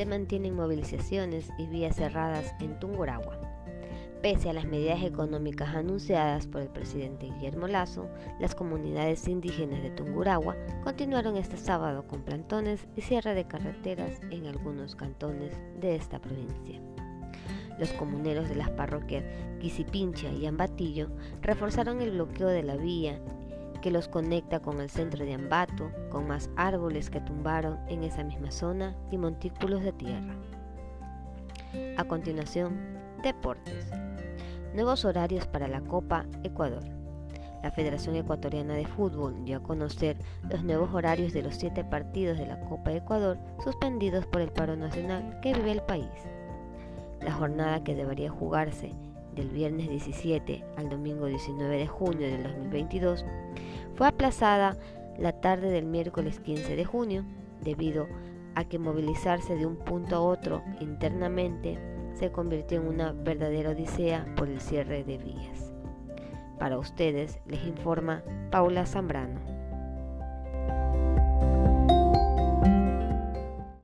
se mantienen movilizaciones y vías cerradas en Tungurahua. Pese a las medidas económicas anunciadas por el presidente Guillermo Lazo, las comunidades indígenas de Tungurahua continuaron este sábado con plantones y cierre de carreteras en algunos cantones de esta provincia. Los comuneros de las parroquias Quisipincha y Ambatillo reforzaron el bloqueo de la vía que los conecta con el centro de Ambato, con más árboles que tumbaron en esa misma zona y montículos de tierra. A continuación, deportes. Nuevos horarios para la Copa Ecuador. La Federación Ecuatoriana de Fútbol dio a conocer los nuevos horarios de los siete partidos de la Copa Ecuador suspendidos por el paro nacional que vive el país. La jornada que debería jugarse del viernes 17 al domingo 19 de junio del 2022 fue aplazada la tarde del miércoles 15 de junio debido a que movilizarse de un punto a otro internamente se convirtió en una verdadera odisea por el cierre de vías. Para ustedes les informa Paula Zambrano.